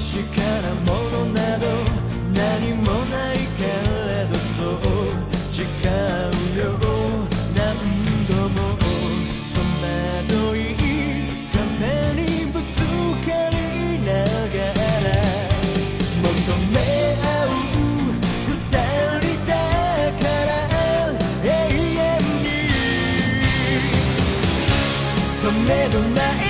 ものなど何もないけれどそう誓うよ何度も戸惑い壁にぶつかりながら求め合う二人だから永遠に止めどない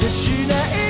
てしない